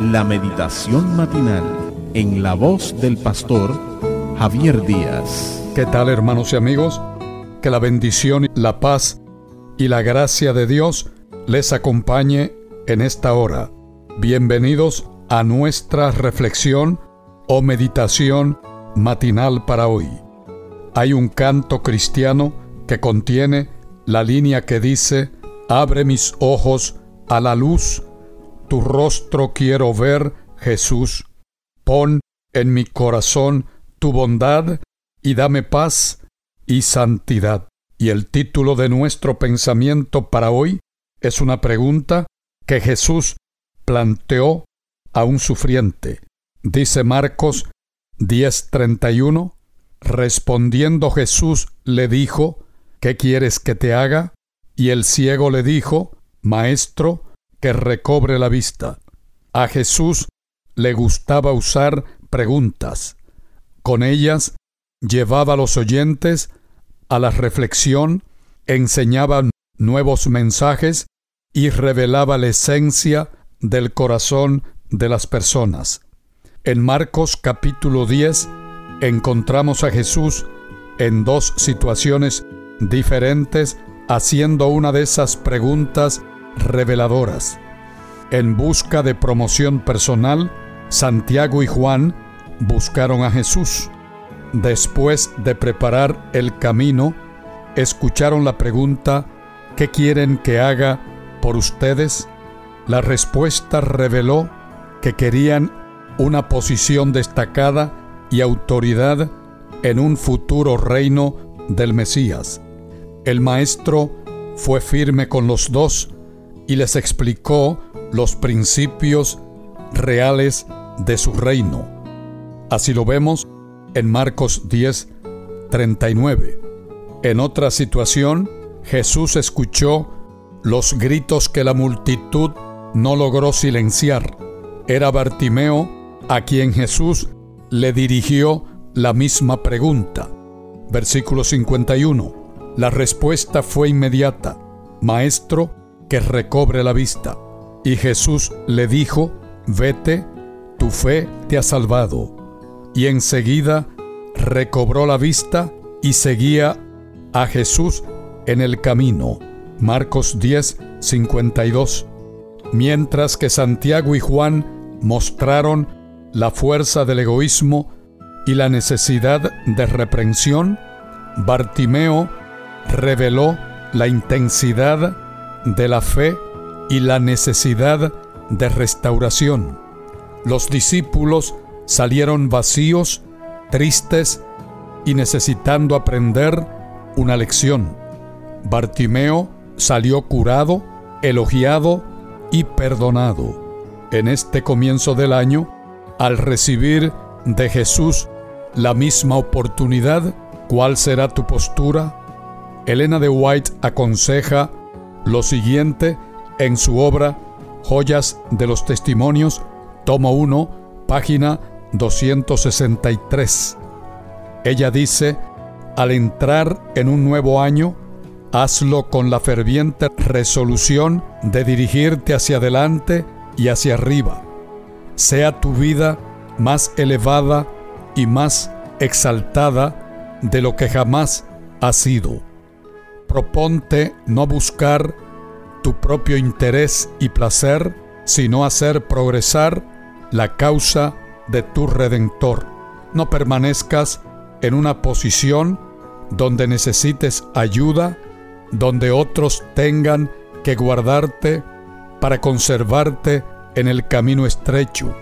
la meditación matinal en la voz del pastor Javier Díaz. ¿Qué tal hermanos y amigos? Que la bendición, la paz y la gracia de Dios les acompañe en esta hora. Bienvenidos a nuestra reflexión o meditación matinal para hoy. Hay un canto cristiano que contiene la línea que dice, Abre mis ojos a la luz, tu rostro quiero ver, Jesús. Pon en mi corazón tu bondad y dame paz y santidad. Y el título de nuestro pensamiento para hoy es una pregunta que Jesús planteó a un sufriente. Dice Marcos 10:31, respondiendo Jesús le dijo, ¿qué quieres que te haga? Y el ciego le dijo, Maestro, que recobre la vista. A Jesús le gustaba usar preguntas. Con ellas llevaba a los oyentes a la reflexión, enseñaba nuevos mensajes y revelaba la esencia del corazón de las personas. En Marcos capítulo 10 encontramos a Jesús en dos situaciones diferentes haciendo una de esas preguntas reveladoras. En busca de promoción personal, Santiago y Juan buscaron a Jesús. Después de preparar el camino, escucharon la pregunta, ¿qué quieren que haga por ustedes? La respuesta reveló que querían una posición destacada y autoridad en un futuro reino del Mesías. El maestro fue firme con los dos y les explicó los principios reales de su reino. Así lo vemos en Marcos 10, 39. En otra situación, Jesús escuchó los gritos que la multitud no logró silenciar. Era Bartimeo a quien Jesús le dirigió la misma pregunta. Versículo 51. La respuesta fue inmediata. Maestro, que recobre la vista. Y Jesús le dijo, vete, tu fe te ha salvado. Y enseguida recobró la vista y seguía a Jesús en el camino. Marcos 10, 52. Mientras que Santiago y Juan mostraron la fuerza del egoísmo y la necesidad de reprensión, Bartimeo reveló la intensidad de la fe y la necesidad de restauración. Los discípulos salieron vacíos, tristes y necesitando aprender una lección. Bartimeo salió curado, elogiado y perdonado. En este comienzo del año, al recibir de Jesús la misma oportunidad, ¿cuál será tu postura? Elena de White aconseja lo siguiente en su obra Joyas de los Testimonios, tomo 1, página 263. Ella dice, al entrar en un nuevo año, hazlo con la ferviente resolución de dirigirte hacia adelante y hacia arriba. Sea tu vida más elevada y más exaltada de lo que jamás ha sido. Proponte no buscar tu propio interés y placer, sino hacer progresar la causa de tu Redentor. No permanezcas en una posición donde necesites ayuda, donde otros tengan que guardarte para conservarte en el camino estrecho.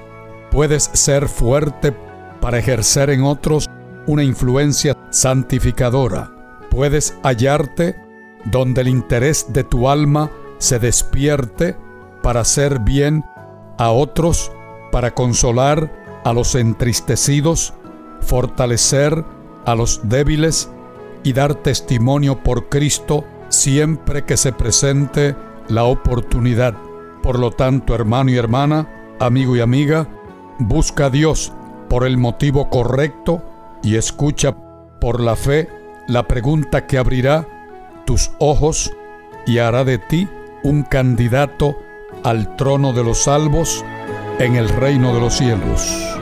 Puedes ser fuerte para ejercer en otros una influencia santificadora. Puedes hallarte donde el interés de tu alma se despierte para hacer bien a otros para consolar a los entristecidos, fortalecer a los débiles y dar testimonio por Cristo siempre que se presente la oportunidad. Por lo tanto, hermano y hermana, amigo y amiga, busca a Dios por el motivo correcto y escucha por la fe la pregunta que abrirá tus ojos y hará de ti un candidato al trono de los salvos en el reino de los cielos.